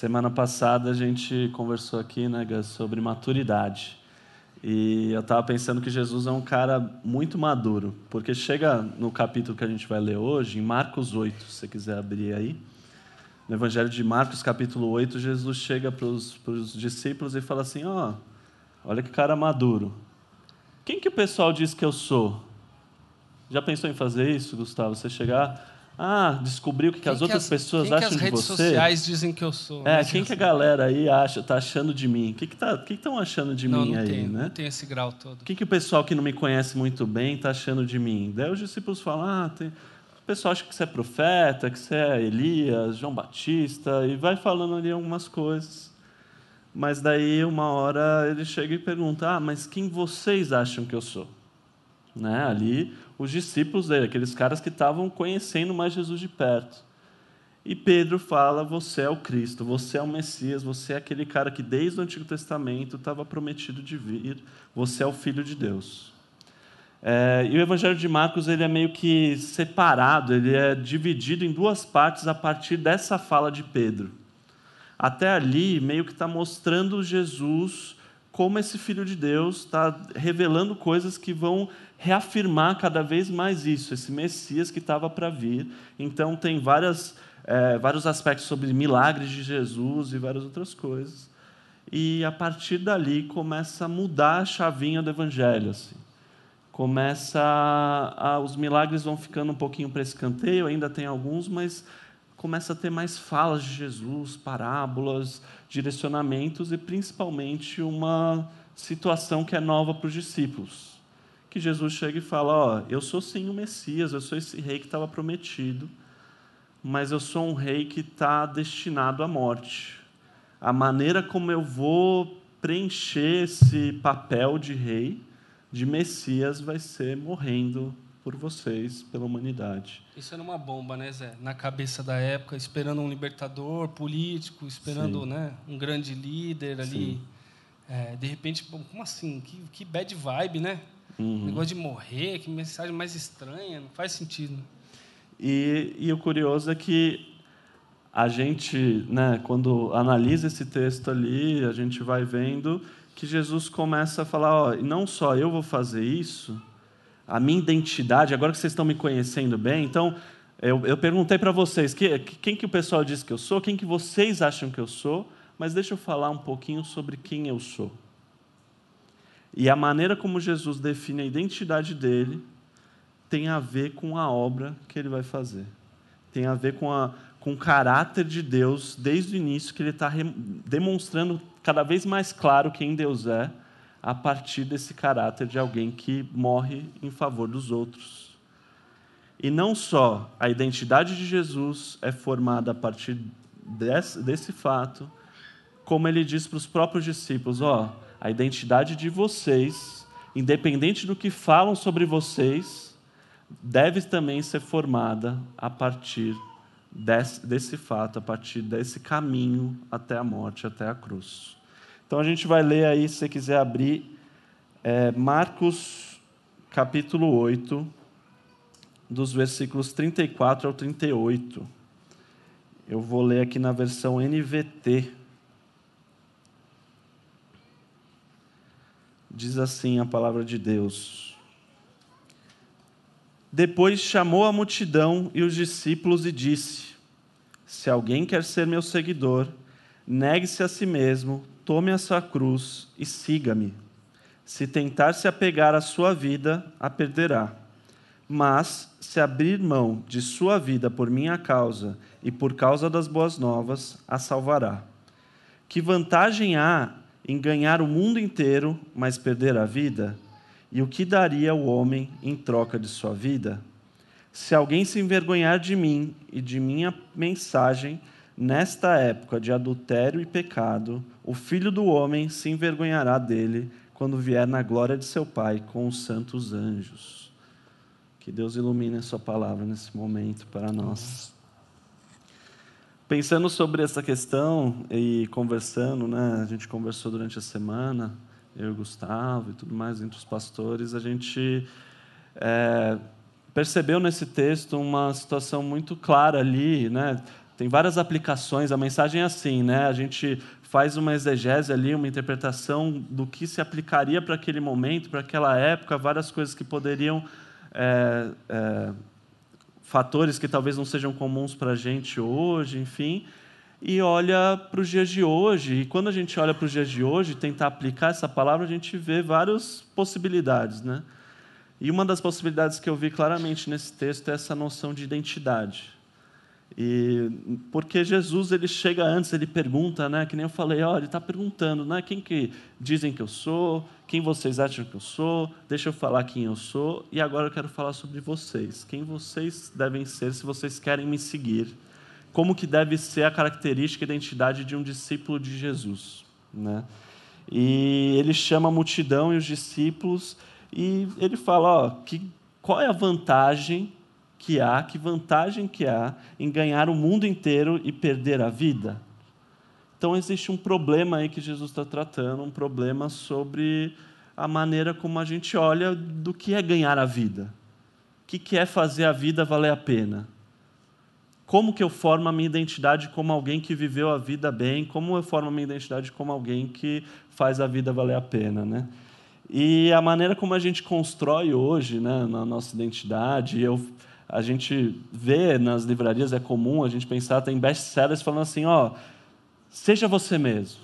Semana passada a gente conversou aqui, né, Gus, sobre maturidade. E eu estava pensando que Jesus é um cara muito maduro, porque chega no capítulo que a gente vai ler hoje, em Marcos 8, se você quiser abrir aí. No Evangelho de Marcos, capítulo 8, Jesus chega para os discípulos e fala assim: Ó, oh, olha que cara maduro. Quem que o pessoal diz que eu sou? Já pensou em fazer isso, Gustavo? Você chegar ah, descobriu o que, que as que outras as, pessoas quem acham que as de redes você. sociais dizem que eu sou. É, quem que a galera aí acha, tá achando de mim? O que que tá, que estão achando de não, mim não aí, tem, né? Não tem esse grau todo. O que que o pessoal que não me conhece muito bem tá achando de mim? Daí os discípulos falam: "Ah, tem... o pessoal acha que você é profeta, que você é Elias, João Batista", e vai falando ali algumas coisas. Mas daí uma hora ele chega e pergunta: "Ah, mas quem vocês acham que eu sou?" Né? Ali os discípulos dele, aqueles caras que estavam conhecendo mais Jesus de perto. E Pedro fala: Você é o Cristo, você é o Messias, você é aquele cara que desde o Antigo Testamento estava prometido de vir, você é o Filho de Deus. É, e o Evangelho de Marcos ele é meio que separado, ele é dividido em duas partes a partir dessa fala de Pedro. Até ali, meio que está mostrando Jesus como esse Filho de Deus, está revelando coisas que vão reafirmar cada vez mais isso, esse Messias que estava para vir. Então, tem várias, é, vários aspectos sobre milagres de Jesus e várias outras coisas. E a partir dali começa a mudar a chavinha do Evangelho. Assim. Começa a, a, os milagres vão ficando um pouquinho para escanteio, ainda tem alguns, mas começa a ter mais falas de Jesus, parábolas, direcionamentos e principalmente uma situação que é nova para os discípulos que Jesus chega e fala: Ó, eu sou sim o Messias, eu sou esse rei que estava prometido, mas eu sou um rei que está destinado à morte. A maneira como eu vou preencher esse papel de rei, de Messias, vai ser morrendo por vocês, pela humanidade. Isso era uma bomba, né, Zé? Na cabeça da época, esperando um libertador político, esperando né, um grande líder ali. É, de repente, como assim? Que, que bad vibe, né? Uhum. Negócio de morrer, que mensagem mais estranha, não faz sentido. E, e o curioso é que a gente, né, quando analisa esse texto ali, a gente vai vendo que Jesus começa a falar: ó, não só eu vou fazer isso, a minha identidade, agora que vocês estão me conhecendo bem, então eu, eu perguntei para vocês que, quem que o pessoal diz que eu sou, quem que vocês acham que eu sou, mas deixa eu falar um pouquinho sobre quem eu sou. E a maneira como Jesus define a identidade dele tem a ver com a obra que ele vai fazer. Tem a ver com, a, com o caráter de Deus desde o início, que ele está demonstrando cada vez mais claro quem Deus é, a partir desse caráter de alguém que morre em favor dos outros. E não só a identidade de Jesus é formada a partir desse, desse fato, como ele diz para os próprios discípulos: ó. Oh, a identidade de vocês, independente do que falam sobre vocês, deve também ser formada a partir desse, desse fato, a partir desse caminho até a morte, até a cruz. Então a gente vai ler aí, se você quiser abrir, é, Marcos capítulo 8, dos versículos 34 ao 38. Eu vou ler aqui na versão NVT. Diz assim a palavra de Deus. Depois chamou a multidão e os discípulos e disse: Se alguém quer ser meu seguidor, negue-se a si mesmo, tome a sua cruz e siga-me. Se tentar se apegar à sua vida, a perderá. Mas, se abrir mão de sua vida por minha causa e por causa das boas novas, a salvará. Que vantagem há em ganhar o mundo inteiro, mas perder a vida? E o que daria o homem em troca de sua vida? Se alguém se envergonhar de mim e de minha mensagem, nesta época de adultério e pecado, o filho do homem se envergonhará dele quando vier na glória de seu Pai com os santos anjos. Que Deus ilumine a sua palavra nesse momento para nós. Pensando sobre essa questão e conversando, né, a gente conversou durante a semana, eu e Gustavo e tudo mais, entre os pastores, a gente é, percebeu nesse texto uma situação muito clara ali, né? Tem várias aplicações. A mensagem é assim, né? A gente faz uma exegese ali, uma interpretação do que se aplicaria para aquele momento, para aquela época, várias coisas que poderiam é, é, fatores que talvez não sejam comuns para a gente hoje, enfim, e olha para os dias de hoje. E quando a gente olha para os dias de hoje, tentar aplicar essa palavra, a gente vê várias possibilidades, né? E uma das possibilidades que eu vi claramente nesse texto é essa noção de identidade. E porque Jesus ele chega antes, ele pergunta, né? Que nem eu falei, olha, ele está perguntando, né? Quem que dizem que eu sou? Quem vocês acham que eu sou? Deixa eu falar quem eu sou. E agora eu quero falar sobre vocês. Quem vocês devem ser se vocês querem me seguir? Como que deve ser a característica e identidade de um discípulo de Jesus, né? E ele chama a multidão e os discípulos e ele fala, ó, que qual é a vantagem que há, que vantagem que há em ganhar o mundo inteiro e perder a vida? Então existe um problema aí que Jesus está tratando, um problema sobre a maneira como a gente olha do que é ganhar a vida. O que é fazer a vida valer a pena? Como que eu formo a minha identidade como alguém que viveu a vida bem? Como eu formo a minha identidade como alguém que faz a vida valer a pena, né? E a maneira como a gente constrói hoje, né, na nossa identidade, eu a gente vê nas livrarias, é comum a gente pensar, tem best-sellers falando assim, ó, seja você mesmo.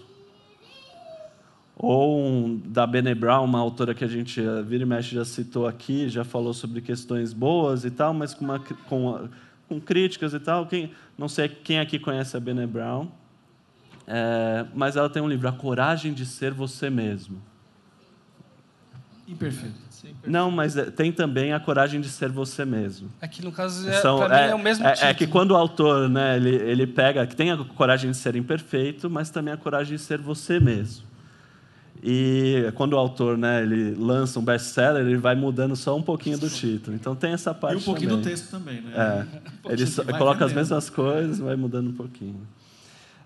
Ou um, da Bene Brown, uma autora que a gente eh, vira e mexe já citou aqui, já falou sobre questões boas e tal, mas com, uma, com, com críticas e tal. Quem, não sei quem aqui conhece a Bene Brown, é, mas ela tem um livro, A Coragem de Ser Você Mesmo. Imperfeito. Não, mas é, tem também a coragem de ser você mesmo. Aqui, no caso, é, São, é, é, o mesmo é, título. É que quando o autor né, ele, ele pega, que tem a coragem de ser imperfeito, mas também a coragem de ser você mesmo. E quando o autor né, ele lança um best-seller, ele vai mudando só um pouquinho do título. Então tem essa parte E um pouquinho também. do texto também, né? É, ele só, coloca as mesmas coisas, vai mudando um pouquinho.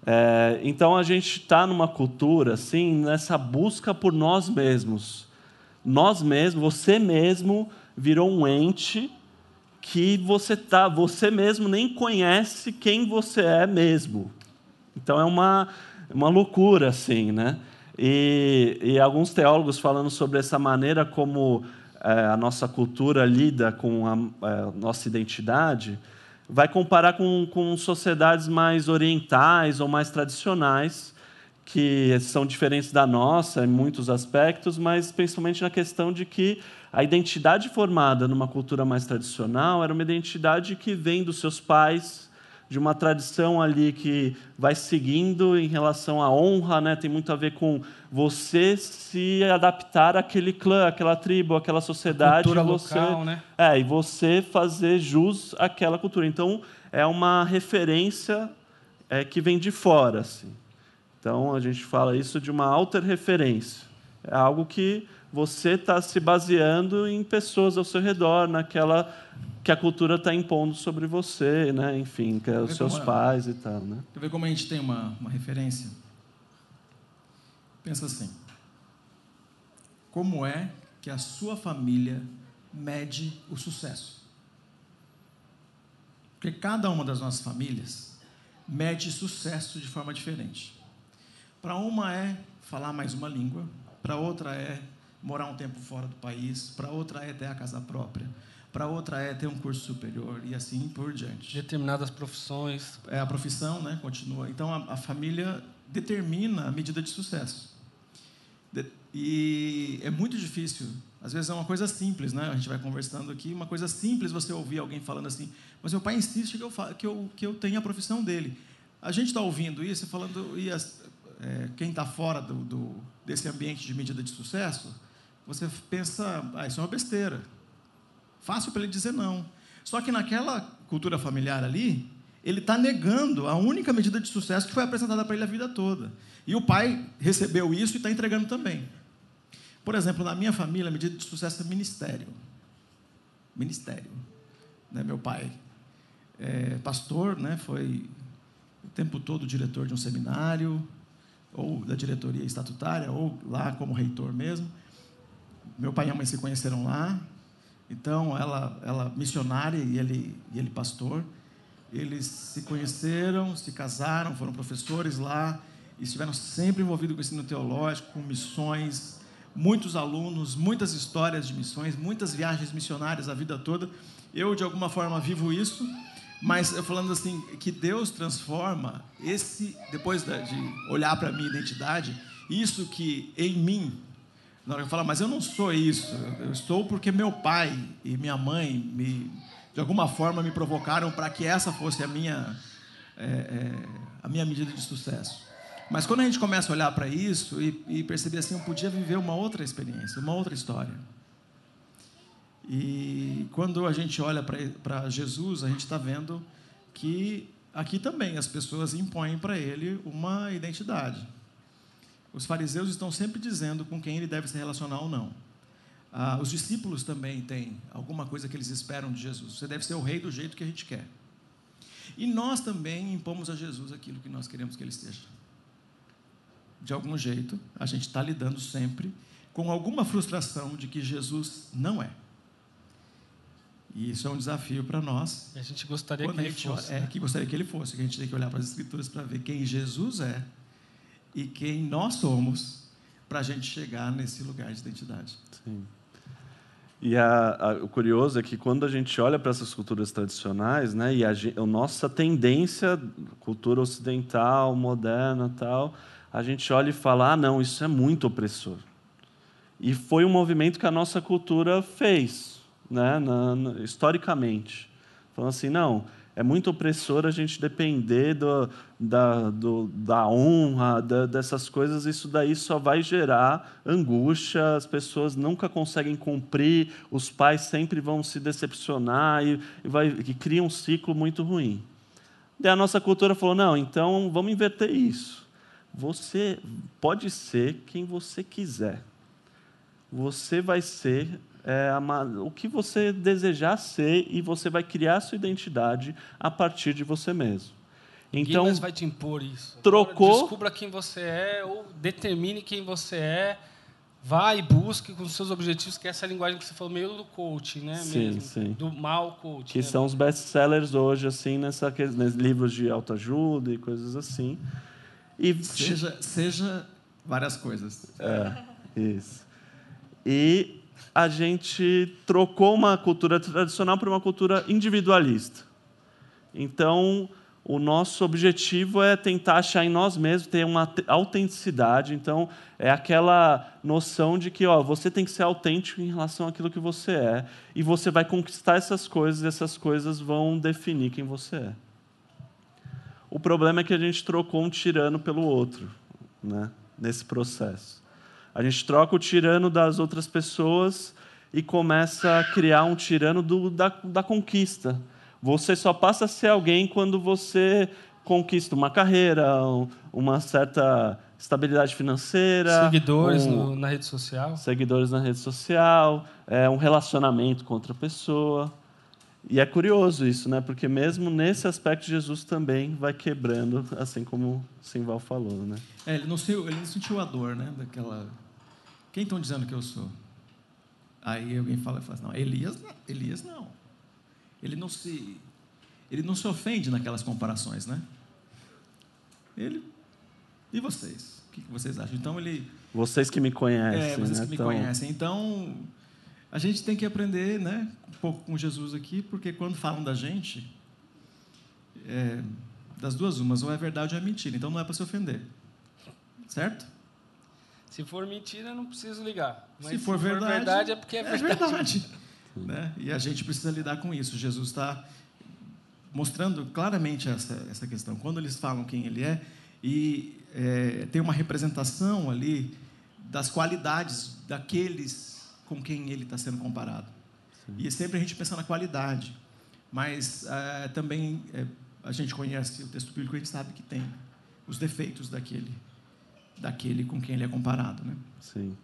É, então a gente está numa cultura assim, nessa busca por nós mesmos nós mesmos, você mesmo virou um ente que você tá, você mesmo nem conhece quem você é mesmo. Então é uma uma loucura assim, né? E, e alguns teólogos falando sobre essa maneira como é, a nossa cultura lida com a, a, é, nossa identidade, vai comparar com, com sociedades mais orientais ou mais tradicionais, que são diferentes da nossa em muitos aspectos, mas principalmente na questão de que a identidade formada numa cultura mais tradicional era uma identidade que vem dos seus pais, de uma tradição ali que vai seguindo em relação à honra, né? Tem muito a ver com você se adaptar àquele clã, àquela tribo, àquela sociedade, cultura você, local, né? É, e você fazer jus àquela cultura. Então, é uma referência é, que vem de fora, assim. Então, a gente fala isso de uma alter referência. É algo que você está se baseando em pessoas ao seu redor, naquela que a cultura está impondo sobre você, né? enfim, que é os seus é? pais e tal. Né? Quer ver como a gente tem uma, uma referência? Pensa assim: como é que a sua família mede o sucesso? Porque cada uma das nossas famílias mede sucesso de forma diferente. Para uma é falar mais uma língua, para outra é morar um tempo fora do país, para outra é ter a casa própria, para outra é ter um curso superior e assim por diante. Determinadas profissões. É a profissão, né? Continua. Então a, a família determina a medida de sucesso. De, e é muito difícil. Às vezes é uma coisa simples, né? A gente vai conversando aqui, uma coisa simples você ouvir alguém falando assim, mas meu pai insiste que eu, que eu, que eu tenha a profissão dele. A gente está ouvindo isso falando, e as, é, quem está fora do, do, desse ambiente de medida de sucesso, você pensa, ah, isso é uma besteira. Fácil para ele dizer não. Só que naquela cultura familiar ali, ele está negando a única medida de sucesso que foi apresentada para ele a vida toda. E o pai recebeu isso e está entregando também. Por exemplo, na minha família, a medida de sucesso é ministério. Ministério. Né? Meu pai é pastor, né? foi o tempo todo diretor de um seminário, ou da diretoria estatutária, ou lá como reitor mesmo. Meu pai e a mãe se conheceram lá. Então, ela, ela missionária e ele, e ele pastor. eles se conheceram, se casaram, foram professores lá, e estiveram sempre envolvidos com ensino teológico, com missões, muitos alunos, muitas histórias de missões, muitas viagens missionárias a vida toda. Eu, de alguma forma, vivo isso, mas eu falando assim, que Deus transforma esse, depois de olhar para a minha identidade, isso que em mim, na hora que eu falo, mas eu não sou isso, eu estou porque meu pai e minha mãe, me, de alguma forma, me provocaram para que essa fosse a minha, é, é, a minha medida de sucesso. Mas quando a gente começa a olhar para isso e, e perceber assim, eu podia viver uma outra experiência, uma outra história. E quando a gente olha para Jesus, a gente está vendo que aqui também as pessoas impõem para ele uma identidade. Os fariseus estão sempre dizendo com quem ele deve se relacionar ou não. Ah, os discípulos também têm alguma coisa que eles esperam de Jesus. Você deve ser o rei do jeito que a gente quer. E nós também impomos a Jesus aquilo que nós queremos que ele esteja de algum jeito, a gente está lidando sempre com alguma frustração de que Jesus não é. E isso é um desafio para nós. E a gente gostaria que ele fosse. É, né? que gostaria que ele fosse. Que a gente tem que olhar para as Escrituras para ver quem Jesus é e quem nós somos para a gente chegar nesse lugar de identidade. Sim. E a, a, o curioso é que quando a gente olha para essas culturas tradicionais, né, e a, a nossa tendência, cultura ocidental, moderna, tal, a gente olha e fala: ah, não, isso é muito opressor. E foi um movimento que a nossa cultura fez, né, na, na, historicamente. Falando assim: não, é muito opressor a gente depender do, da, do, da honra, da, dessas coisas, isso daí só vai gerar angústia, as pessoas nunca conseguem cumprir, os pais sempre vão se decepcionar e, e, vai, e cria um ciclo muito ruim. E a nossa cultura falou: não, então vamos inverter isso. Você pode ser quem você quiser. Você vai ser é, o que você desejar ser e você vai criar sua identidade a partir de você mesmo. Então, Ninguém vai te impor isso. Trocou. Agora, descubra quem você é ou determine quem você é. Vá e busque com os seus objetivos, que é essa linguagem que você falou, meio do coaching, né? Sim, mesmo, sim. Do mal coaching. Que né? são os best-sellers hoje, assim, nessa, nesses livros de autoajuda e coisas assim. E seja, seja várias coisas. É, isso. E a gente trocou uma cultura tradicional por uma cultura individualista. Então, o nosso objetivo é tentar achar em nós mesmos, ter uma autenticidade. Então, é aquela noção de que ó, você tem que ser autêntico em relação àquilo que você é, e você vai conquistar essas coisas, e essas coisas vão definir quem você é. O problema é que a gente trocou um tirano pelo outro, né? nesse processo. A gente troca o tirano das outras pessoas e começa a criar um tirano do, da, da conquista. Você só passa a ser alguém quando você conquista uma carreira, uma certa estabilidade financeira. Seguidores um, no, na rede social. Seguidores na rede social, é, um relacionamento com outra pessoa. E é curioso isso, né? Porque mesmo nesse aspecto Jesus também vai quebrando, assim como o Simval falou, né? É, ele não sentiu, ele não sentiu a dor, né? Daquela. Quem estão dizendo que eu sou? Aí alguém fala, fala assim, não, Elias, não, Elias não. Ele não se, ele não se ofende naquelas comparações, né? Ele. E vocês? O que vocês acham? Então ele. Vocês que me conhecem. É, vocês né? que me então... conhecem. Então a gente tem que aprender, né? pouco com Jesus aqui, porque quando falam da gente, é, das duas umas, ou é verdade ou é mentira. Então não é para se ofender. Certo? Se for mentira, não preciso ligar. Mas se for, se verdade, for verdade, é porque é verdade. É verdade. né? E a gente precisa lidar com isso. Jesus está mostrando claramente essa, essa questão. Quando eles falam quem ele é, e é, tem uma representação ali das qualidades daqueles com quem ele está sendo comparado. E sempre a gente pensa na qualidade. Mas é, também é, a gente conhece o texto bíblico e a gente sabe que tem os defeitos daquele, daquele com quem ele é comparado. Né? Sim.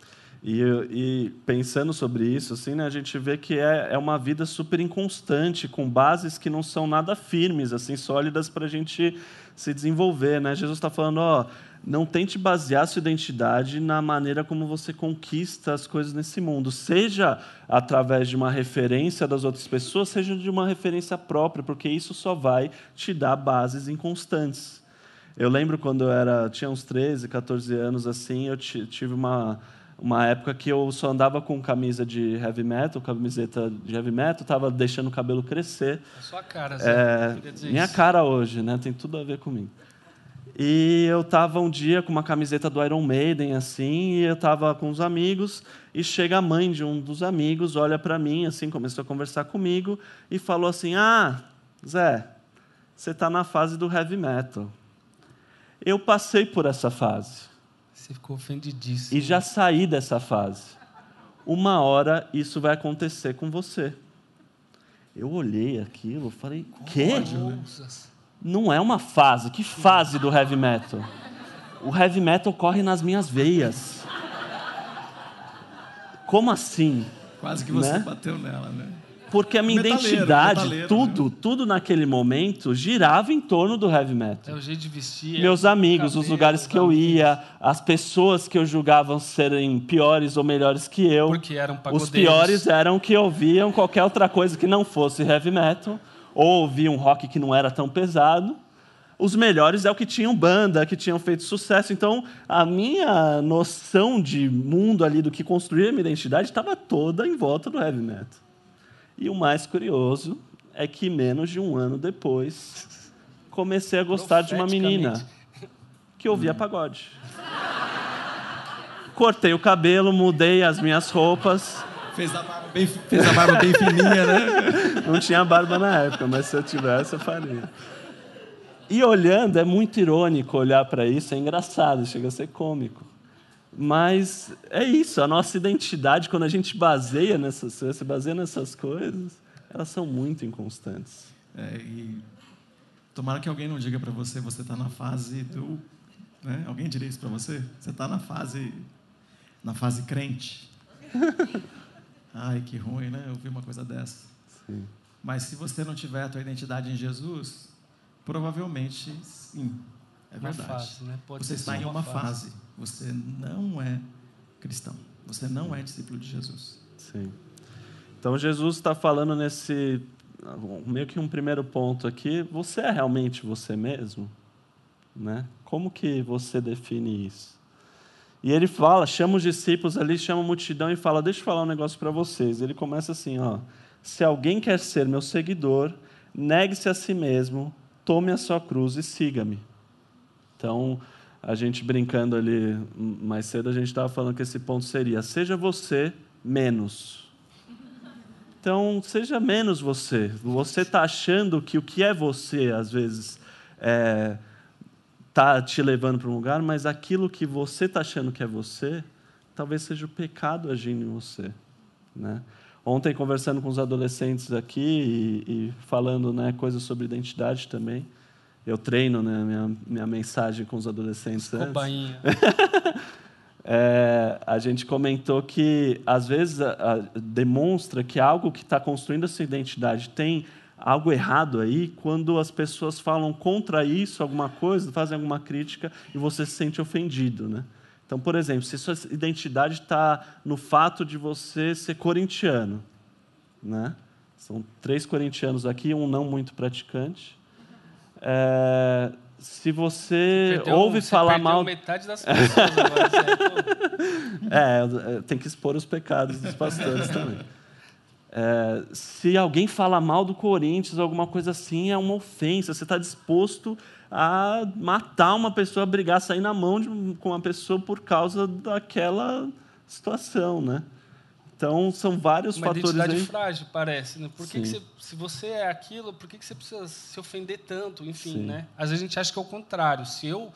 E, e, pensando sobre isso, assim, né, a gente vê que é, é uma vida super inconstante, com bases que não são nada firmes, assim, sólidas para a gente se desenvolver. Né? Jesus está falando, ó, não tente basear sua identidade na maneira como você conquista as coisas nesse mundo, seja através de uma referência das outras pessoas, seja de uma referência própria, porque isso só vai te dar bases inconstantes. Eu lembro quando eu era, tinha uns 13, 14 anos assim, eu tive uma uma época que eu só andava com camisa de heavy metal, camiseta de heavy metal, estava deixando o cabelo crescer. A sua cara, é, minha isso. cara hoje, né? Tem tudo a ver comigo. E eu estava um dia com uma camiseta do Iron Maiden, assim, e eu estava com os amigos, e chega a mãe de um dos amigos, olha para mim, assim, começou a conversar comigo, e falou assim: Ah, Zé, você está na fase do heavy metal. Eu passei por essa fase. Você ficou ofendidíssimo. E já saí dessa fase. Uma hora isso vai acontecer com você. Eu olhei aquilo, falei: Quê? Nossa não é uma fase. Que fase do heavy metal? O heavy metal corre nas minhas veias. Como assim? Quase que você né? bateu nela, né? Porque a minha metaleiro, identidade, metaleiro, tudo, né? tudo naquele momento girava em torno do heavy metal. É o jeito de vestir. Meus amigos, cabelo, os lugares que eu ia, as pessoas que eu julgava serem piores ou melhores que eu. Porque eram Os piores eram que ouviam qualquer outra coisa que não fosse heavy metal ou ouvia um rock que não era tão pesado. Os melhores é o que tinham banda, que tinham feito sucesso. Então, a minha noção de mundo ali, do que construir a minha identidade, estava toda em volta do heavy metal. E o mais curioso é que, menos de um ano depois, comecei a gostar de uma menina que ouvia pagode. Cortei o cabelo, mudei as minhas roupas. Fez a barba bem, fez a barba bem fininha, né? Não tinha barba na época, mas se eu tivesse, eu faria. E olhando, é muito irônico olhar para isso, é engraçado, chega a ser cômico. Mas é isso, a nossa identidade, quando a gente baseia nessas, se baseia nessas coisas, elas são muito inconstantes. É, e tomara que alguém não diga para você, você está na fase do... Né? Alguém diria isso para você? Você está na fase, na fase crente. Ai, que ruim, né? Eu vi uma coisa dessa. Sim. Mas se você não tiver a tua identidade em Jesus, provavelmente sim. É verdade. Fase, né? você está em uma, uma fase. fase. Você não é cristão. Você não é discípulo de Jesus. Sim. Então Jesus está falando nesse meio que um primeiro ponto aqui. Você é realmente você mesmo, né? Como que você define isso? E ele fala, chama os discípulos ali, chama a multidão e fala: Deixa eu falar um negócio para vocês. Ele começa assim: ó, Se alguém quer ser meu seguidor, negue-se a si mesmo, tome a sua cruz e siga-me. Então, a gente brincando ali mais cedo, a gente estava falando que esse ponto seria: seja você menos. Então, seja menos você. Você está achando que o que é você, às vezes, é está te levando para um lugar, mas aquilo que você está achando que é você, talvez seja o pecado agindo em você. Né? Ontem, conversando com os adolescentes aqui e, e falando né, coisas sobre identidade também, eu treino né, minha, minha mensagem com os adolescentes antes. é, a gente comentou que, às vezes, a, a, demonstra que algo que está construindo a sua identidade tem algo errado aí quando as pessoas falam contra isso, alguma coisa, fazem alguma crítica e você se sente ofendido, né? Então, por exemplo, se sua identidade está no fato de você ser corintiano, né? São três corintianos aqui, um não muito praticante. É, se você perdeu, ouve você falar mal. metade das pessoas agora. é, tem que expor os pecados dos pastores também. É, se alguém fala mal do Corinthians, alguma coisa assim, é uma ofensa. Você está disposto a matar uma pessoa, a brigar, sair na mão de, com uma pessoa por causa daquela situação, né? Então, são vários uma fatores. Uma identidade aí. frágil, parece. Né? Por que, que você, se você é aquilo, por que, que você precisa se ofender tanto? Enfim, Sim. né? Às vezes a gente acha que é o contrário. Se eu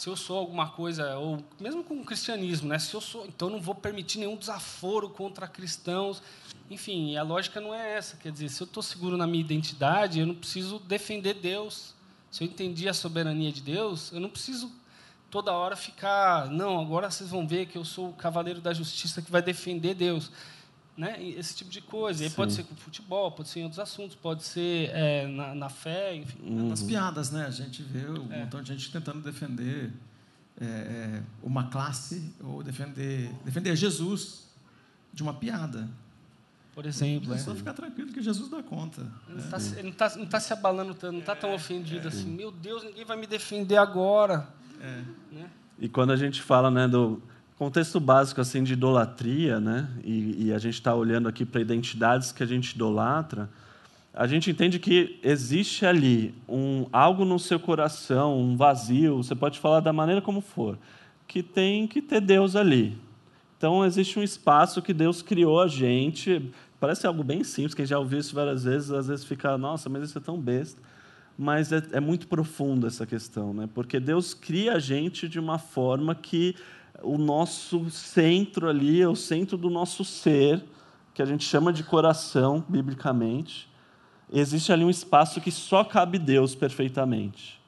se eu sou alguma coisa, ou mesmo com o cristianismo, né? se eu sou, então eu não vou permitir nenhum desaforo contra cristãos. Enfim, a lógica não é essa. Quer dizer, se eu estou seguro na minha identidade, eu não preciso defender Deus. Se eu entendi a soberania de Deus, eu não preciso toda hora ficar, não, agora vocês vão ver que eu sou o cavaleiro da justiça que vai defender Deus. Né? Esse tipo de coisa. E pode ser com futebol, pode ser em outros assuntos, pode ser é, na, na, fé, enfim. Uhum. Nas piadas, né? A gente vê um é. montão de gente tentando defender é, é, uma classe ou defender, defender Jesus de uma piada. Por exemplo. É só ficar tranquilo que Jesus dá conta. Ele não está tá, tá se abalando tanto, não está tão ofendido assim. Meu Deus, ninguém vai me defender agora. É. Né? E quando a gente fala né, do contexto básico assim de idolatria, né, e, e a gente está olhando aqui para identidades que a gente idolatra, a gente entende que existe ali um algo no seu coração, um vazio. Você pode falar da maneira como for, que tem que ter Deus ali. Então existe um espaço que Deus criou a gente. Parece algo bem simples, quem já ouviu isso várias vezes, às vezes fica, nossa, mas isso é tão besta mas é, é muito profunda essa questão, né? porque Deus cria a gente de uma forma que o nosso centro ali, é o centro do nosso ser, que a gente chama de coração, biblicamente, existe ali um espaço que só cabe Deus perfeitamente.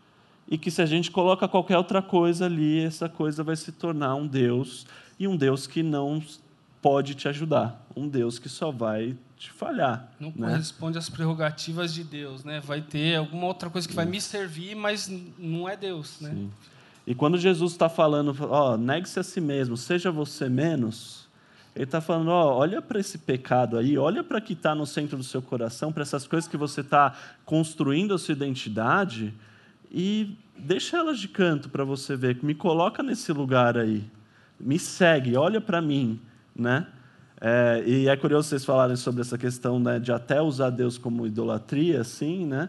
E que se a gente coloca qualquer outra coisa ali, essa coisa vai se tornar um Deus, e um Deus que não pode te ajudar, um Deus que só vai te falhar. Não né? corresponde às prerrogativas de Deus, né? Vai ter alguma outra coisa que vai me servir, mas não é Deus, né? Sim. E quando Jesus está falando, ó, negue-se a si mesmo, seja você menos, ele está falando, ó, olha para esse pecado aí, olha para que está no centro do seu coração, para essas coisas que você está construindo a sua identidade e deixa elas de canto para você ver, me coloca nesse lugar aí, me segue, olha para mim, né? É, e é curioso vocês falarem sobre essa questão né, de até usar Deus como idolatria, assim, né?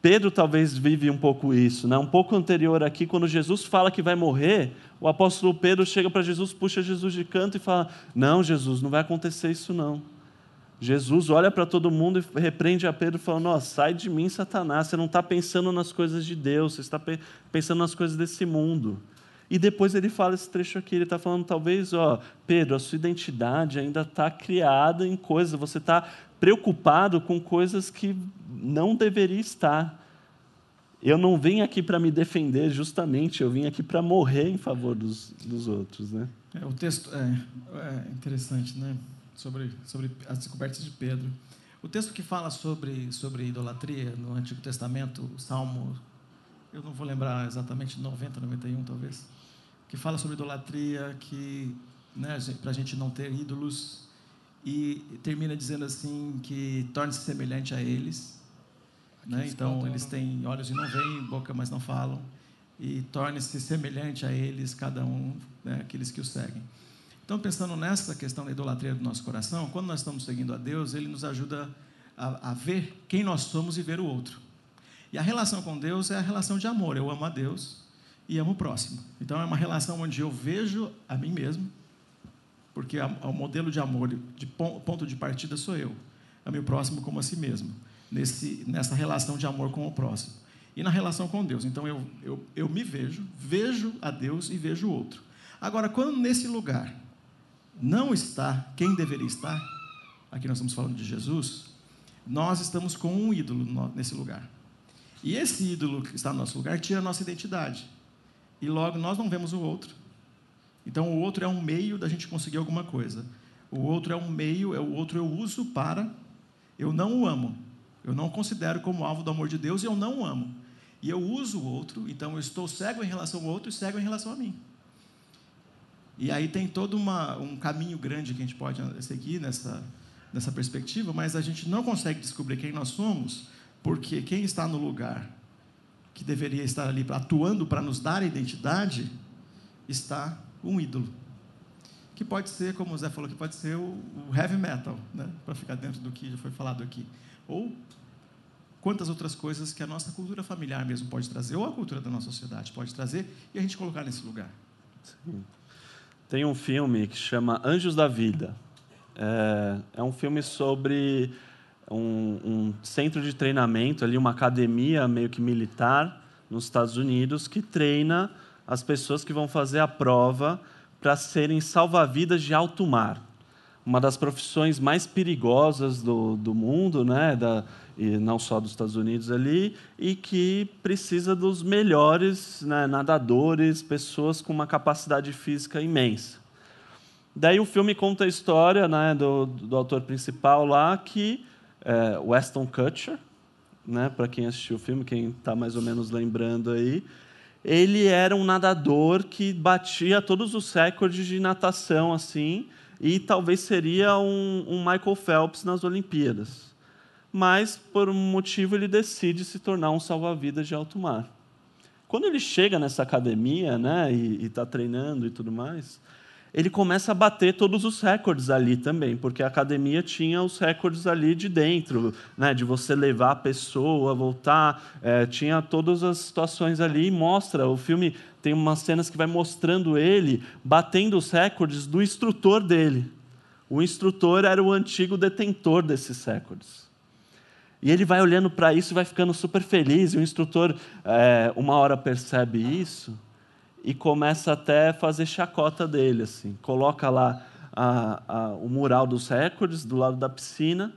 Pedro talvez vive um pouco isso, né? Um pouco anterior aqui, quando Jesus fala que vai morrer, o apóstolo Pedro chega para Jesus, puxa Jesus de canto e fala: Não, Jesus, não vai acontecer isso não. Jesus olha para todo mundo e repreende a Pedro, falando: sai de mim, Satanás, você não está pensando nas coisas de Deus, você está pensando nas coisas desse mundo. E depois ele fala esse trecho aqui, ele está falando, talvez, ó, Pedro, a sua identidade ainda está criada em coisas, você está preocupado com coisas que não deveria estar. Eu não vim aqui para me defender, justamente, eu vim aqui para morrer em favor dos, dos outros. Né? É, o texto é, é interessante, né? sobre, sobre as descobertas de Pedro. O texto que fala sobre, sobre idolatria no Antigo Testamento, o Salmo, eu não vou lembrar exatamente, 90, 91 talvez, que fala sobre idolatria, que né, para a gente não ter ídolos, e termina dizendo assim que torne-se semelhante a eles. Né? Então, eles têm olhos e não veem, boca, mas não falam. E torne-se semelhante a eles, cada um, né, aqueles que o seguem. Então, pensando nessa questão da idolatria do nosso coração, quando nós estamos seguindo a Deus, Ele nos ajuda a, a ver quem nós somos e ver o outro. E a relação com Deus é a relação de amor. Eu amo a Deus e amo o próximo. Então é uma relação onde eu vejo a mim mesmo, porque o modelo de amor, de ponto de partida sou eu. Ame o próximo como a si mesmo, nesse, nessa relação de amor com o próximo. E na relação com Deus. Então eu, eu, eu me vejo, vejo a Deus e vejo o outro. Agora, quando nesse lugar não está quem deveria estar, aqui nós estamos falando de Jesus, nós estamos com um ídolo nesse lugar. E esse ídolo que está no nosso lugar tira a nossa identidade e logo nós não vemos o outro. Então o outro é um meio da gente conseguir alguma coisa. O outro é um meio, é o outro eu uso para eu não o amo. Eu não considero como alvo do amor de Deus e eu não o amo. E eu uso o outro, então eu estou cego em relação ao outro e cego em relação a mim. E aí tem todo uma, um caminho grande que a gente pode seguir nessa, nessa perspectiva, mas a gente não consegue descobrir quem nós somos, porque quem está no lugar que deveria estar ali atuando para nos dar identidade, está um ídolo. Que pode ser, como o Zé falou, que pode ser o, heavy metal, né? para ficar dentro do que já foi falado aqui. Ou quantas outras coisas que a nossa cultura familiar mesmo pode trazer, ou a cultura da nossa sociedade pode trazer, e a gente colocar nesse lugar. Sim. Tem um filme que chama Anjos da Vida. É, é um filme sobre um, um, centro de treinamento, ali uma academia meio que militar nos Estados Unidos que treina as pessoas que vão fazer a prova para serem salva-vidas de alto mar. uma das profissões mais perigosas do, do mundo, né? Da, e não só dos Estados Unidos ali, e que precisa dos melhores né, nadadores, pessoas com uma capacidade física imensa. Daí o filme conta a história né, do, do autor principal lá, que é Weston Kutcher, né, para quem assistiu o filme, quem está mais ou menos lembrando aí, ele era um nadador que batia todos os recordes de natação assim e talvez seria um, um Michael Phelps nas Olimpíadas. Mas, por um motivo, ele decide se tornar um salva-vidas de alto mar. Quando ele chega nessa academia né, e está treinando e tudo mais, ele começa a bater todos os recordes ali também, porque a academia tinha os recordes ali de dentro, né, de você levar a pessoa, voltar, é, tinha todas as situações ali e mostra. O filme tem umas cenas que vai mostrando ele batendo os recordes do instrutor dele. O instrutor era o antigo detentor desses recordes. E ele vai olhando para isso e vai ficando super feliz. E o instrutor, é, uma hora, percebe isso e começa até a fazer chacota dele, assim. Coloca lá a, a, o mural dos recordes do lado da piscina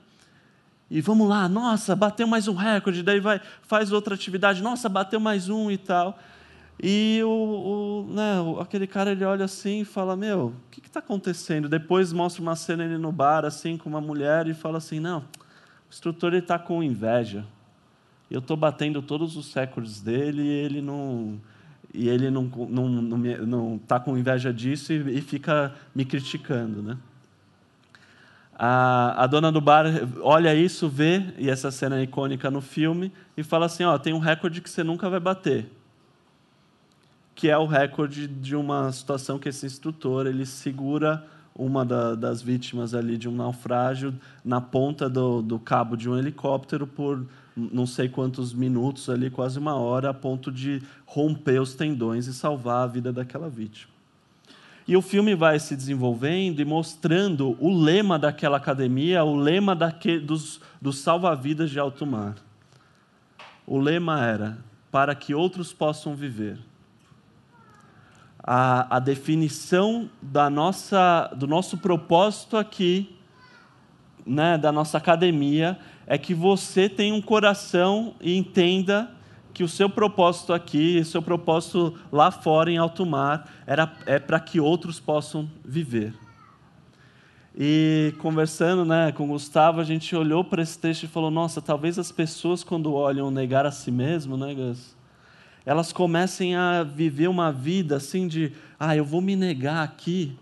e vamos lá, nossa, bateu mais um recorde, daí vai faz outra atividade, nossa, bateu mais um e tal. E o, o, né, aquele cara ele olha assim e fala: Meu, o que está acontecendo? Depois mostra uma cena ele no bar, assim, com uma mulher, e fala assim: Não, o instrutor está com inveja. Eu estou batendo todos os recordes dele e ele não e ele não está não, não, não tá com inveja disso e, e, fica me criticando. Né? A, a, dona do bar olha isso, vê, e essa cena é icônica no filme, e fala assim: ó, tem um recorde que você nunca vai bater. Que é o recorde de uma situação que esse instrutor ele segura uma da, das vítimas ali de um naufrágio na ponta do, do cabo de um helicóptero por não sei quantos minutos ali, quase uma hora, a ponto de romper os tendões e salvar a vida daquela vítima. E o filme vai se desenvolvendo e mostrando o lema daquela academia, o lema daquele, dos, dos salva-vidas de alto mar. O lema era: para que outros possam viver. A, a definição da nossa, do nosso propósito aqui, né, da nossa academia, é que você tenha um coração e entenda que o seu propósito aqui, o seu propósito lá fora em alto mar, era, é para que outros possam viver. E conversando né, com o Gustavo, a gente olhou para esse texto e falou: nossa, talvez as pessoas, quando olham negar a si mesmo, né, Gus? Elas comecem a viver uma vida assim de: ah, eu vou me negar aqui.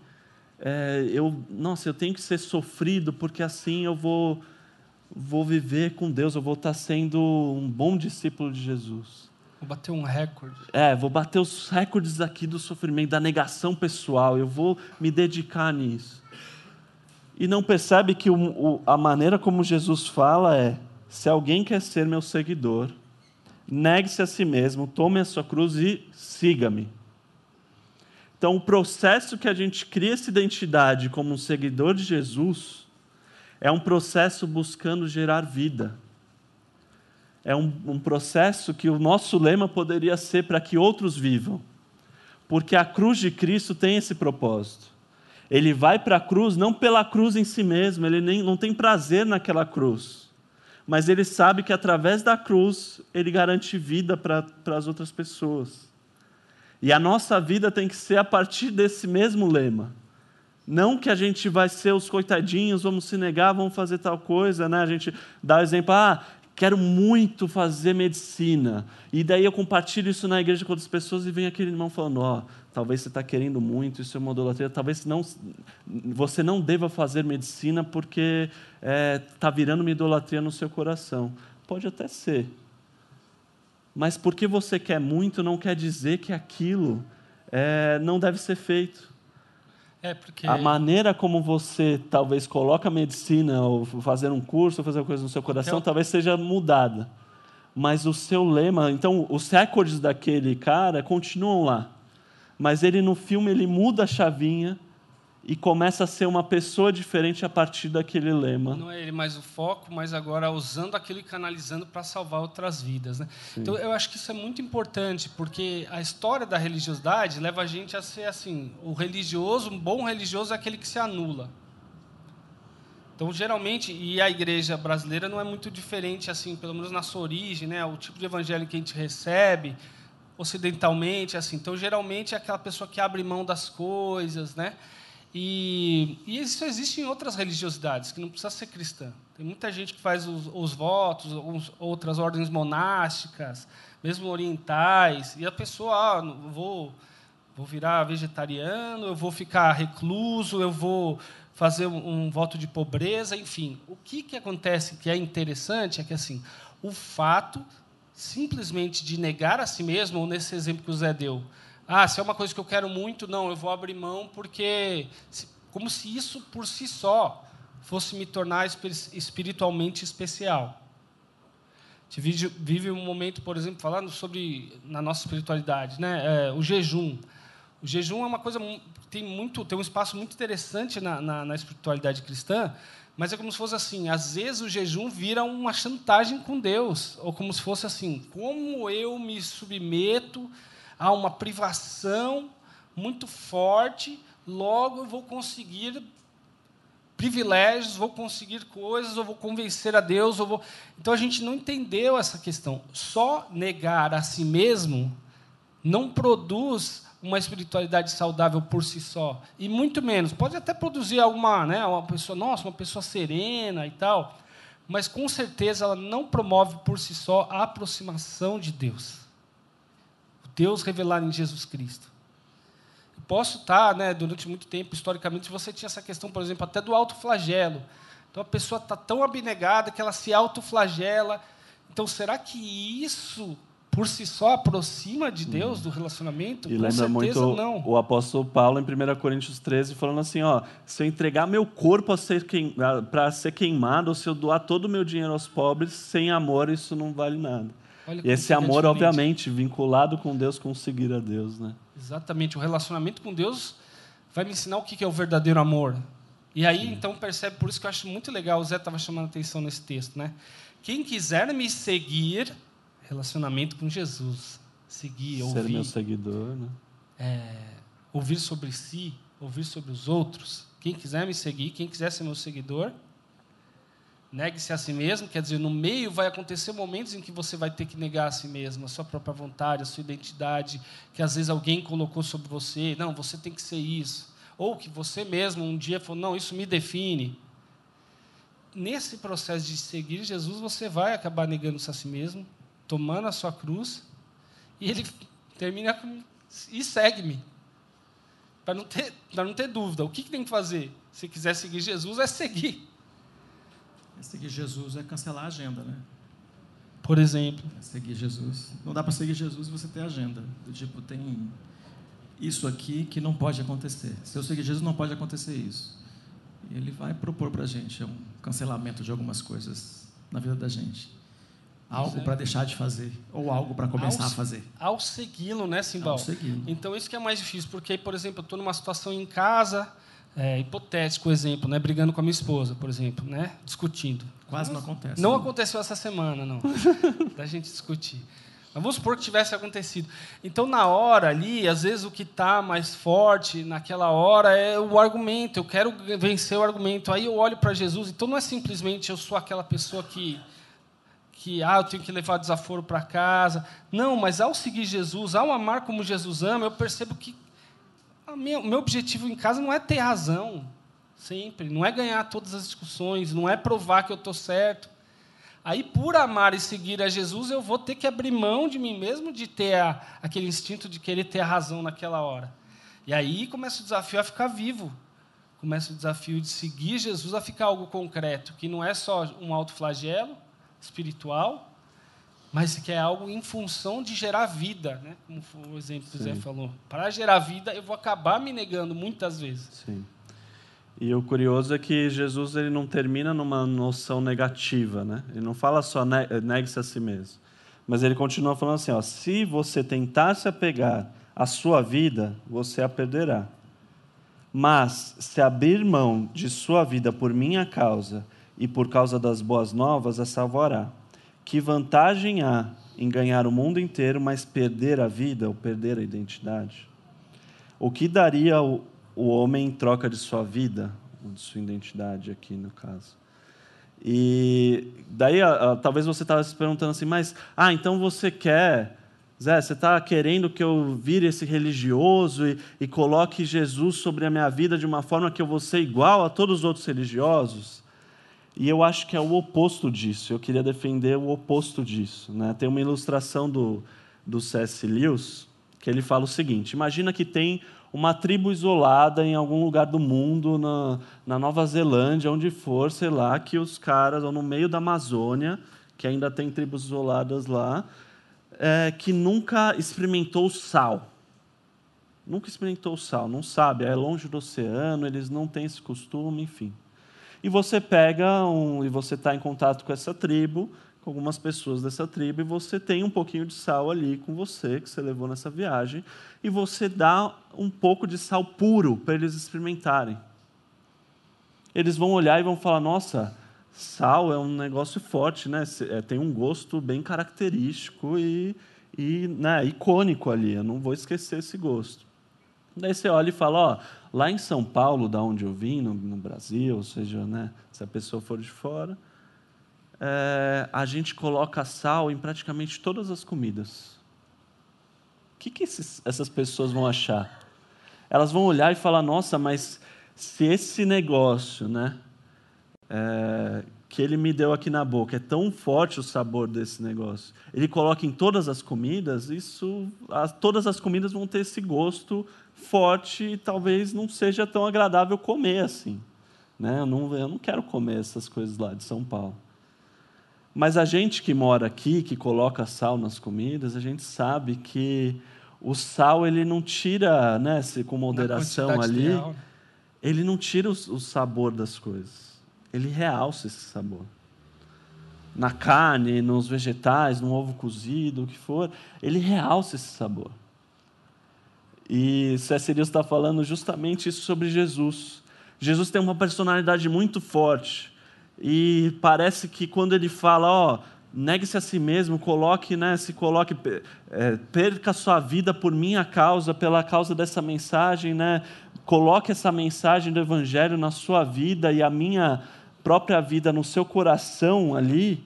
É, eu, nossa, eu tenho que ser sofrido porque assim eu vou vou viver com Deus, eu vou estar sendo um bom discípulo de Jesus. Vou bater um recorde. É, vou bater os recordes aqui do sofrimento, da negação pessoal, eu vou me dedicar nisso. E não percebe que o, o, a maneira como Jesus fala é: se alguém quer ser meu seguidor, negue-se a si mesmo, tome a sua cruz e siga-me. Então, o processo que a gente cria essa identidade como um seguidor de Jesus é um processo buscando gerar vida. É um, um processo que o nosso lema poderia ser para que outros vivam. Porque a cruz de Cristo tem esse propósito. Ele vai para a cruz não pela cruz em si mesmo, ele nem, não tem prazer naquela cruz. Mas ele sabe que através da cruz ele garante vida para as outras pessoas. E a nossa vida tem que ser a partir desse mesmo lema. Não que a gente vai ser os coitadinhos, vamos se negar, vamos fazer tal coisa, né? A gente dá o exemplo, ah, quero muito fazer medicina. E daí eu compartilho isso na igreja com outras pessoas e vem aquele irmão falando, ó, oh, talvez você está querendo muito, isso é uma idolatria, talvez não, você não deva fazer medicina porque está é, tá virando uma idolatria no seu coração. Pode até ser. Mas porque você quer muito, não quer dizer que aquilo é, não deve ser feito. É porque... A maneira como você talvez coloca a medicina, ou fazer um curso, ou fazer uma coisa no seu coração, talvez seja mudada. Mas o seu lema, então, os recordes daquele cara continuam lá. Mas ele no filme ele muda a chavinha e começa a ser uma pessoa diferente a partir daquele lema. Não é ele mais o foco, mas agora usando aquilo e canalizando para salvar outras vidas. Né? Então, eu acho que isso é muito importante, porque a história da religiosidade leva a gente a ser assim: o religioso, um bom religioso é aquele que se anula. Então, geralmente, e a igreja brasileira não é muito diferente, assim, pelo menos na sua origem, né? O tipo de evangelho que a gente recebe, ocidentalmente, assim. Então, geralmente, é aquela pessoa que abre mão das coisas, né? E, e isso existe em outras religiosidades, que não precisa ser cristã. Tem muita gente que faz os, os votos, os, outras ordens monásticas, mesmo orientais, e a pessoa, ah, vou, vou virar vegetariano, eu vou ficar recluso, eu vou fazer um, um, voto de pobreza, enfim. O que, que acontece que é interessante é que assim, o fato simplesmente de negar a si mesmo, ou nesse exemplo que o Zé deu, ah, se é uma coisa que eu quero muito, não, eu vou abrir mão porque como se isso por si só fosse me tornar espiritualmente especial. A gente vive, um momento, por exemplo, falando sobre na nossa espiritualidade, né? É, o jejum. O jejum é uma coisa tem muito tem um espaço muito interessante na, na, na, espiritualidade cristã, mas é como se fosse assim, às vezes o jejum vira uma chantagem com Deus, ou como se fosse assim, como eu me submeto a uma privação muito forte, logo eu vou conseguir privilégios, vou conseguir coisas, ou vou convencer a Deus, ou vou... Então a gente não entendeu essa questão. Só negar a si mesmo não produz uma espiritualidade saudável por si só. E muito menos. Pode até produzir alguma, né, uma pessoa, nossa, uma pessoa serena e tal, mas com certeza ela não promove por si só a aproximação de Deus. Deus revelado em Jesus Cristo. Eu posso estar, né, durante muito tempo, historicamente, você tinha essa questão, por exemplo, até do autoflagelo. Então a pessoa está tão abnegada que ela se autoflagela. Então, será que isso por si só aproxima de Deus, do relacionamento? E Com lembra muito não. o apóstolo Paulo em 1 Coríntios 13, falando assim: ó, se eu entregar meu corpo para ser queimado, ou se eu doar todo o meu dinheiro aos pobres, sem amor isso não vale nada. Olha e esse amor, obviamente, vinculado com Deus, conseguir a Deus. Né? Exatamente. O relacionamento com Deus vai me ensinar o que é o verdadeiro amor. E aí, Sim. então, percebe, por isso que eu acho muito legal, o Zé estava chamando a atenção nesse texto, né? Quem quiser me seguir, relacionamento com Jesus. Seguir, Ser ouvir. Ser meu seguidor, né? É, ouvir sobre si, ouvir sobre os outros. Quem quiser me seguir, quem quiser ser meu seguidor, negue-se a si mesmo. Quer dizer, no meio vai acontecer momentos em que você vai ter que negar a si mesmo, a sua própria vontade, a sua identidade, que às vezes alguém colocou sobre você. Não, você tem que ser isso. Ou que você mesmo um dia falou, não, isso me define. Nesse processo de seguir Jesus, você vai acabar negando-se a si mesmo, tomando a sua cruz, e ele termina com e segue-me. Para não, ter, não ter dúvida. O que, que tem que fazer? Se quiser seguir Jesus, é seguir. É seguir Jesus é cancelar a agenda, né? Por exemplo. É seguir Jesus. Não dá para seguir Jesus e você ter agenda. Do tipo, tem isso aqui que não pode acontecer. Se eu seguir Jesus, não pode acontecer isso. E ele vai propor para a gente um cancelamento de algumas coisas na vida da gente. Algo para deixar de fazer ou algo para começar ao, a fazer. Ao segui-lo, né, Simbal? Ao segui-lo. Então isso que é mais difícil, porque por exemplo, eu estou numa situação em casa, é, hipotético exemplo, né, brigando com a minha esposa, por exemplo, né, discutindo. Quase não acontece. Não né? aconteceu essa semana, não, da gente discutir. Mas vamos supor que tivesse acontecido. Então, na hora ali, às vezes o que está mais forte naquela hora é o argumento. Eu quero vencer o argumento. Aí eu olho para Jesus. Então, não é simplesmente eu sou aquela pessoa que que ah, eu tenho que levar desaforo para casa. Não, mas ao seguir Jesus, ao amar como Jesus ama, eu percebo que o meu objetivo em casa não é ter razão, sempre, não é ganhar todas as discussões, não é provar que eu estou certo. Aí, por amar e seguir a Jesus, eu vou ter que abrir mão de mim mesmo de ter a, aquele instinto de querer ter a razão naquela hora. E aí começa o desafio a ficar vivo. Começa o desafio de seguir Jesus a ficar algo concreto, que não é só um autoflagelo, espiritual, mas que é algo em função de gerar vida, né? como o exemplo que o Zé falou. Para gerar vida, eu vou acabar me negando muitas vezes. Sim. E o curioso é que Jesus ele não termina numa noção negativa, né? Ele não fala só negue-se a si mesmo, mas ele continua falando assim: ó, se você tentar se apegar à sua vida, você a perderá. Mas se abrir mão de sua vida por minha causa e por causa das boas novas a salvará. Que vantagem há em ganhar o mundo inteiro, mas perder a vida ou perder a identidade? O que daria o, o homem em troca de sua vida? de sua identidade aqui no caso. E daí, talvez você estava se perguntando assim, mas, ah, então você quer, Zé, você está querendo que eu vire esse religioso e, e coloque Jesus sobre a minha vida de uma forma que eu vou ser igual a todos os outros religiosos? E eu acho que é o oposto disso. Eu queria defender o oposto disso. Né? Tem uma ilustração do, do C.S. Lewis que ele fala o seguinte: imagina que tem uma tribo isolada em algum lugar do mundo, na, na Nova Zelândia, onde for, sei lá, que os caras, ou no meio da Amazônia, que ainda tem tribos isoladas lá, é, que nunca experimentou sal. Nunca experimentou sal, não sabe, é longe do oceano, eles não têm esse costume, enfim. E você pega um, e você está em contato com essa tribo, com algumas pessoas dessa tribo e você tem um pouquinho de sal ali com você, que você levou nessa viagem, e você dá um pouco de sal puro para eles experimentarem. Eles vão olhar e vão falar: nossa, sal é um negócio forte, né? É, tem um gosto bem característico e, e né, icônico ali. Eu não vou esquecer esse gosto. Daí você olha e fala: ó, lá em São Paulo, da onde eu vim, no, no Brasil, ou seja, né, se a pessoa for de fora, é, a gente coloca sal em praticamente todas as comidas. O que, que esses, essas pessoas vão achar? Elas vão olhar e falar: nossa, mas se esse negócio, né, é, que ele me deu aqui na boca, é tão forte o sabor desse negócio, ele coloca em todas as comidas, isso, as, todas as comidas vão ter esse gosto forte e talvez não seja tão agradável comer assim. Né? Eu, não, eu não quero comer essas coisas lá de São Paulo. Mas a gente que mora aqui, que coloca sal nas comidas, a gente sabe que o sal ele não tira, né, se com moderação ali, ideal. Né? ele não tira o, o sabor das coisas. Ele realça esse sabor. Na carne, nos vegetais, no ovo cozido, o que for, ele realça esse sabor. E. Lewis está falando justamente isso sobre Jesus. Jesus tem uma personalidade muito forte. E parece que quando ele fala, ó, negue-se a si mesmo, coloque, né, se coloque, é, perca sua vida por minha causa, pela causa dessa mensagem, né, coloque essa mensagem do Evangelho na sua vida e a minha própria vida no seu coração ali,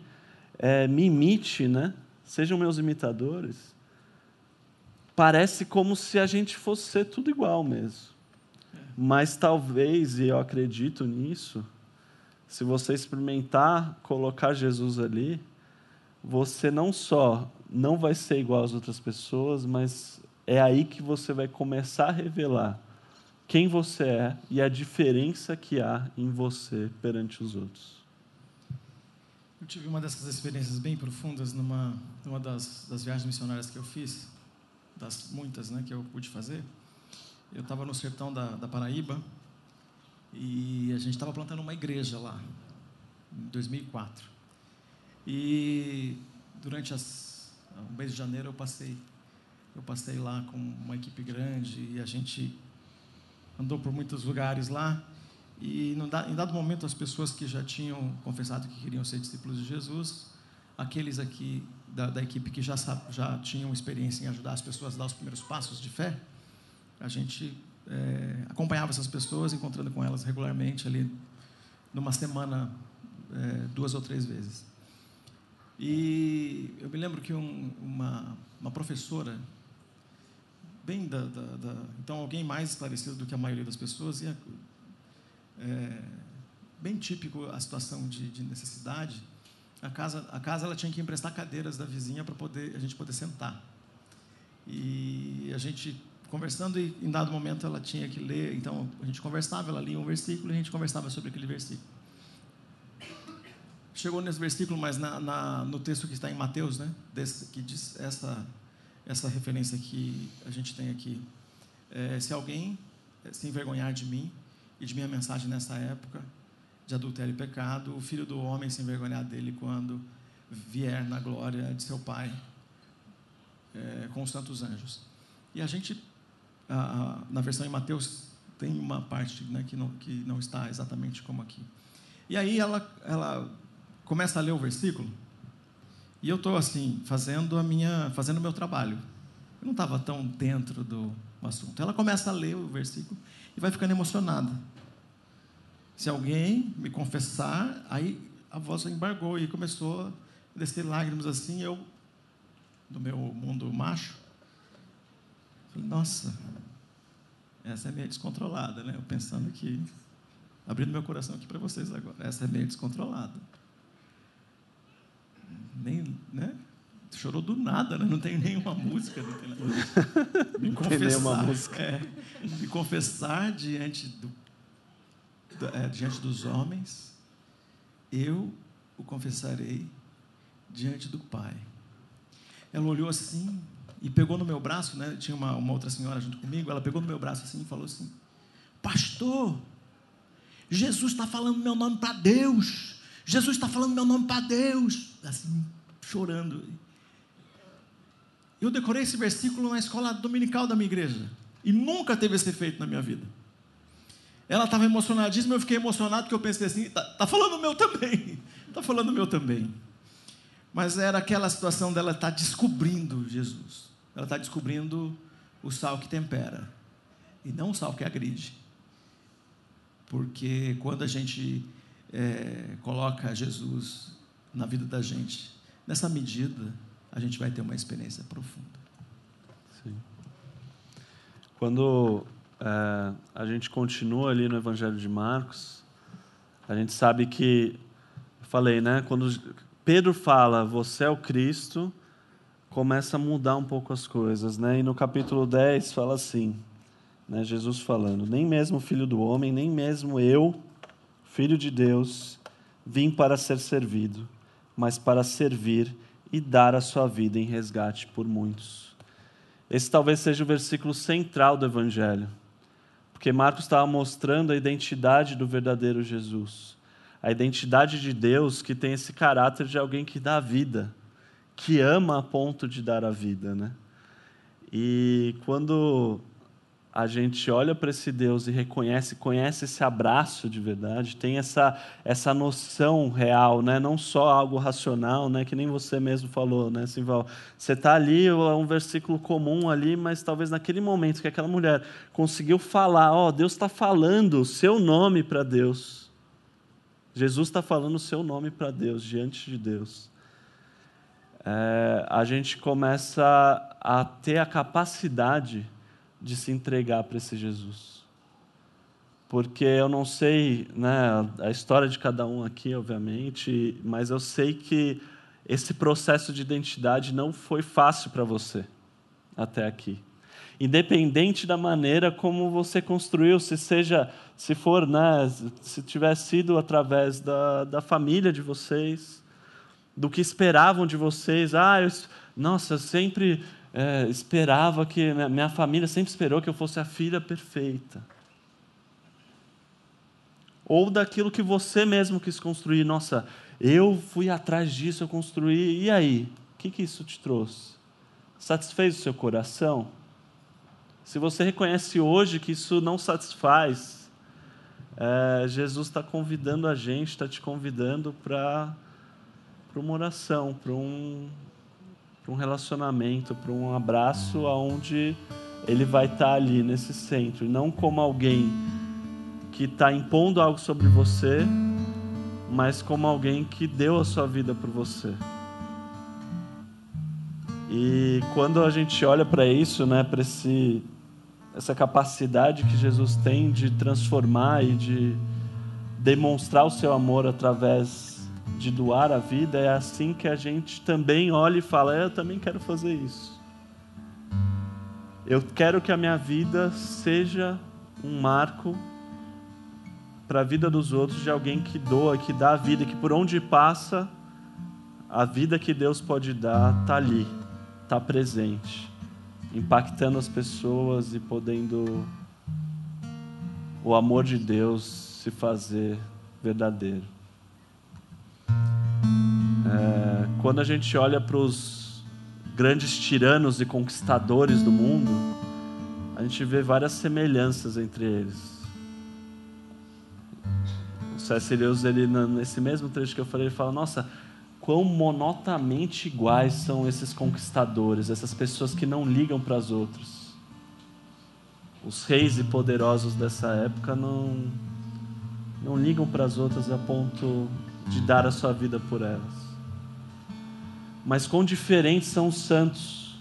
é, me imite, né, sejam meus imitadores. Parece como se a gente fosse ser tudo igual mesmo. Mas talvez, e eu acredito nisso, se você experimentar colocar Jesus ali, você não só não vai ser igual às outras pessoas, mas é aí que você vai começar a revelar quem você é e a diferença que há em você perante os outros. Eu tive uma dessas experiências bem profundas numa, numa das, das viagens missionárias que eu fiz, das muitas né, que eu pude fazer. Eu estava no sertão da, da Paraíba e a gente estava plantando uma igreja lá, em 2004. E durante as, o mês de janeiro eu passei, eu passei lá com uma equipe grande e a gente andou por muitos lugares lá. E em dado momento as pessoas que já tinham confessado que queriam ser discípulos de Jesus, aqueles aqui da, da equipe que já, já tinham experiência em ajudar as pessoas a dar os primeiros passos de fé, a gente é, acompanhava essas pessoas, encontrando com elas regularmente ali numa semana, é, duas ou três vezes. E eu me lembro que um, uma, uma professora, bem da, da, da, Então, alguém mais esclarecido do que a maioria das pessoas, ia, é, bem típico a situação de, de, necessidade. A casa, a casa ela tinha que emprestar cadeiras da vizinha para poder a gente poder sentar. E a gente conversando e em dado momento ela tinha que ler, então a gente conversava, ela lia um versículo e a gente conversava sobre aquele versículo. Chegou nesse versículo, mas na, na, no texto que está em Mateus, né, desse, que diz essa essa referência que a gente tem aqui. É, se alguém se envergonhar de mim e de minha mensagem nessa época de adultério e pecado, o filho do homem se envergonhar dele quando vier na glória de seu Pai é, com os santos anjos. E a gente na versão em Mateus tem uma parte né, que, não, que não está exatamente como aqui. E aí ela, ela começa a ler o versículo e eu estou assim fazendo a minha fazendo o meu trabalho. Eu não estava tão dentro do assunto. Ela começa a ler o versículo e vai ficando emocionada. Se alguém me confessar, aí a voz embargou e começou a descer lágrimas assim. Eu, no meu mundo macho, falei, nossa, essa é meio descontrolada, né? Eu pensando que, abrindo meu coração aqui para vocês agora, essa é meio descontrolada. Nem, né? Chorou do nada, né? Não tem nenhuma música. Não tem, me confessar, tem nenhuma música. É, me confessar diante, do, diante dos homens, eu o confessarei diante do Pai. Ela olhou assim e pegou no meu braço, né? Tinha uma, uma outra senhora junto comigo. Ela pegou no meu braço assim e falou assim: Pastor, Jesus está falando meu nome para Deus. Jesus está falando meu nome para Deus. Assim, chorando. Eu decorei esse versículo na escola dominical da minha igreja. E nunca teve esse efeito na minha vida. Ela estava emocionadíssima, eu fiquei emocionado porque eu pensei assim, está tá falando o meu também. Está falando o meu também. Mas era aquela situação dela estar tá descobrindo Jesus. Ela está descobrindo o sal que tempera. E não o sal que agride. Porque quando a gente é, coloca Jesus na vida da gente, nessa medida, a gente vai ter uma experiência profunda. Sim. Quando é, a gente continua ali no Evangelho de Marcos, a gente sabe que, falei, né? Quando Pedro fala, você é o Cristo, começa a mudar um pouco as coisas, né? E no capítulo 10 fala assim, né? Jesus falando, nem mesmo o Filho do Homem, nem mesmo eu, Filho de Deus, vim para ser servido, mas para servir e dar a sua vida em resgate por muitos. Esse talvez seja o versículo central do Evangelho, porque Marcos estava mostrando a identidade do verdadeiro Jesus, a identidade de Deus que tem esse caráter de alguém que dá vida, que ama a ponto de dar a vida, né? E quando a gente olha para esse Deus e reconhece, conhece esse abraço de verdade, tem essa, essa noção real, né? não só algo racional, né? que nem você mesmo falou, né, Simval? Você está ali, é um versículo comum ali, mas talvez naquele momento que aquela mulher conseguiu falar, ó, oh, Deus está falando o seu nome para Deus. Jesus está falando o seu nome para Deus, diante de Deus. É, a gente começa a ter a capacidade de se entregar para esse Jesus. Porque eu não sei né, a história de cada um aqui, obviamente, mas eu sei que esse processo de identidade não foi fácil para você até aqui. Independente da maneira como você construiu, se seja, se for, né, se tiver sido através da, da família de vocês, do que esperavam de vocês. Ah, eu, nossa, eu sempre é, esperava que minha família sempre esperou que eu fosse a filha perfeita. Ou daquilo que você mesmo quis construir. Nossa, eu fui atrás disso, eu construí. E aí? O que, que isso te trouxe? Satisfez o seu coração? Se você reconhece hoje que isso não satisfaz, é, Jesus está convidando a gente, está te convidando para uma oração, para um, para um relacionamento, para um abraço aonde ele vai estar tá ali nesse centro, e não como alguém que está impondo algo sobre você, mas como alguém que deu a sua vida por você. E quando a gente olha para isso, né, para esse essa capacidade que Jesus tem de transformar e de demonstrar o seu amor através de doar a vida, é assim que a gente também olha e fala: é, Eu também quero fazer isso. Eu quero que a minha vida seja um marco para a vida dos outros de alguém que doa, que dá a vida, que por onde passa, a vida que Deus pode dar está ali, está presente, impactando as pessoas e podendo o amor de Deus se fazer verdadeiro. É, quando a gente olha para os grandes tiranos e conquistadores do mundo, a gente vê várias semelhanças entre eles. O C.S. Lewis, ele, nesse mesmo trecho que eu falei, ele fala: Nossa, quão monotamente iguais são esses conquistadores, essas pessoas que não ligam para as outras. Os reis e poderosos dessa época não não ligam para as outras a ponto de dar a sua vida por elas. Mas quão diferentes são os santos.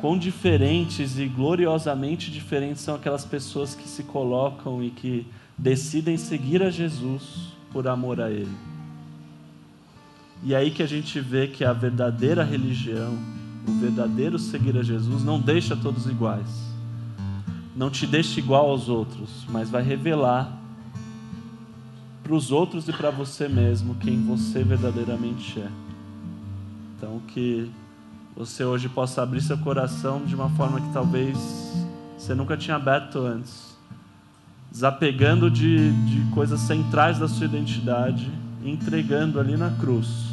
Quão diferentes e gloriosamente diferentes são aquelas pessoas que se colocam e que decidem seguir a Jesus por amor a Ele. E é aí que a gente vê que a verdadeira religião, o verdadeiro seguir a Jesus, não deixa todos iguais. Não te deixa igual aos outros, mas vai revelar para os outros e para você mesmo quem você verdadeiramente é. Então, que você hoje possa abrir seu coração de uma forma que talvez você nunca tinha aberto antes, desapegando de, de coisas centrais da sua identidade, entregando ali na cruz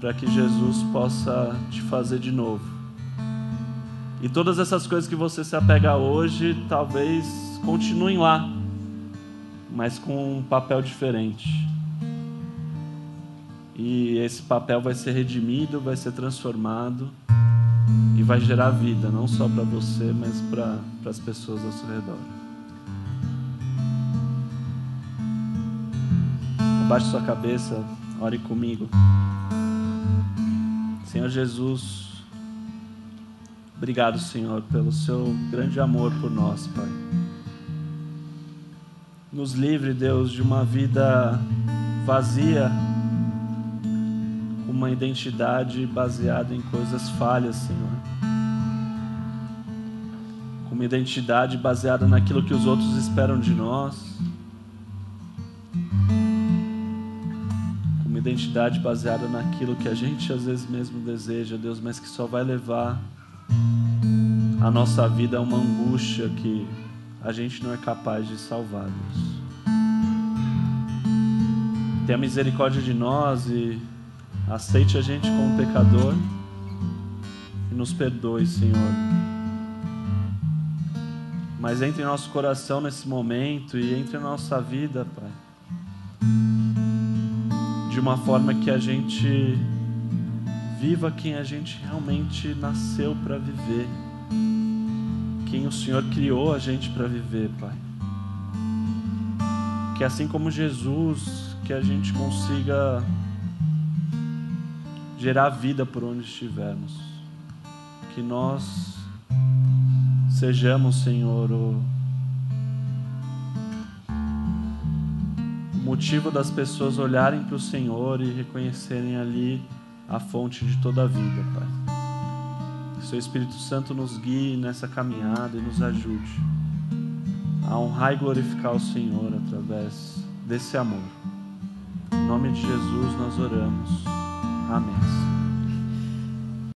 para que Jesus possa te fazer de novo. E todas essas coisas que você se apega hoje, talvez continuem lá, mas com um papel diferente. E esse papel vai ser redimido, vai ser transformado e vai gerar vida, não só para você, mas para as pessoas ao seu redor. Abaixe sua cabeça, ore comigo. Senhor Jesus, obrigado, Senhor, pelo seu grande amor por nós, Pai. Nos livre, Deus, de uma vida vazia, uma identidade baseada em coisas falhas, Senhor. Uma identidade baseada naquilo que os outros esperam de nós identidade baseada naquilo que a gente às vezes mesmo deseja, Deus, mas que só vai levar a nossa vida a uma angústia que a gente não é capaz de salvar, Deus. Tenha misericórdia de nós e aceite a gente como pecador e nos perdoe, Senhor. Mas entre em nosso coração nesse momento e entre em nossa vida, Pai de uma forma que a gente viva quem a gente realmente nasceu para viver, quem o Senhor criou a gente para viver, Pai. Que assim como Jesus, que a gente consiga gerar vida por onde estivermos. Que nós sejamos, Senhor, o motivo das pessoas olharem para o Senhor e reconhecerem ali a fonte de toda a vida, Pai. Que seu Espírito Santo nos guie nessa caminhada e nos ajude a honrar e glorificar o Senhor através desse amor. Em nome de Jesus nós oramos. Amém.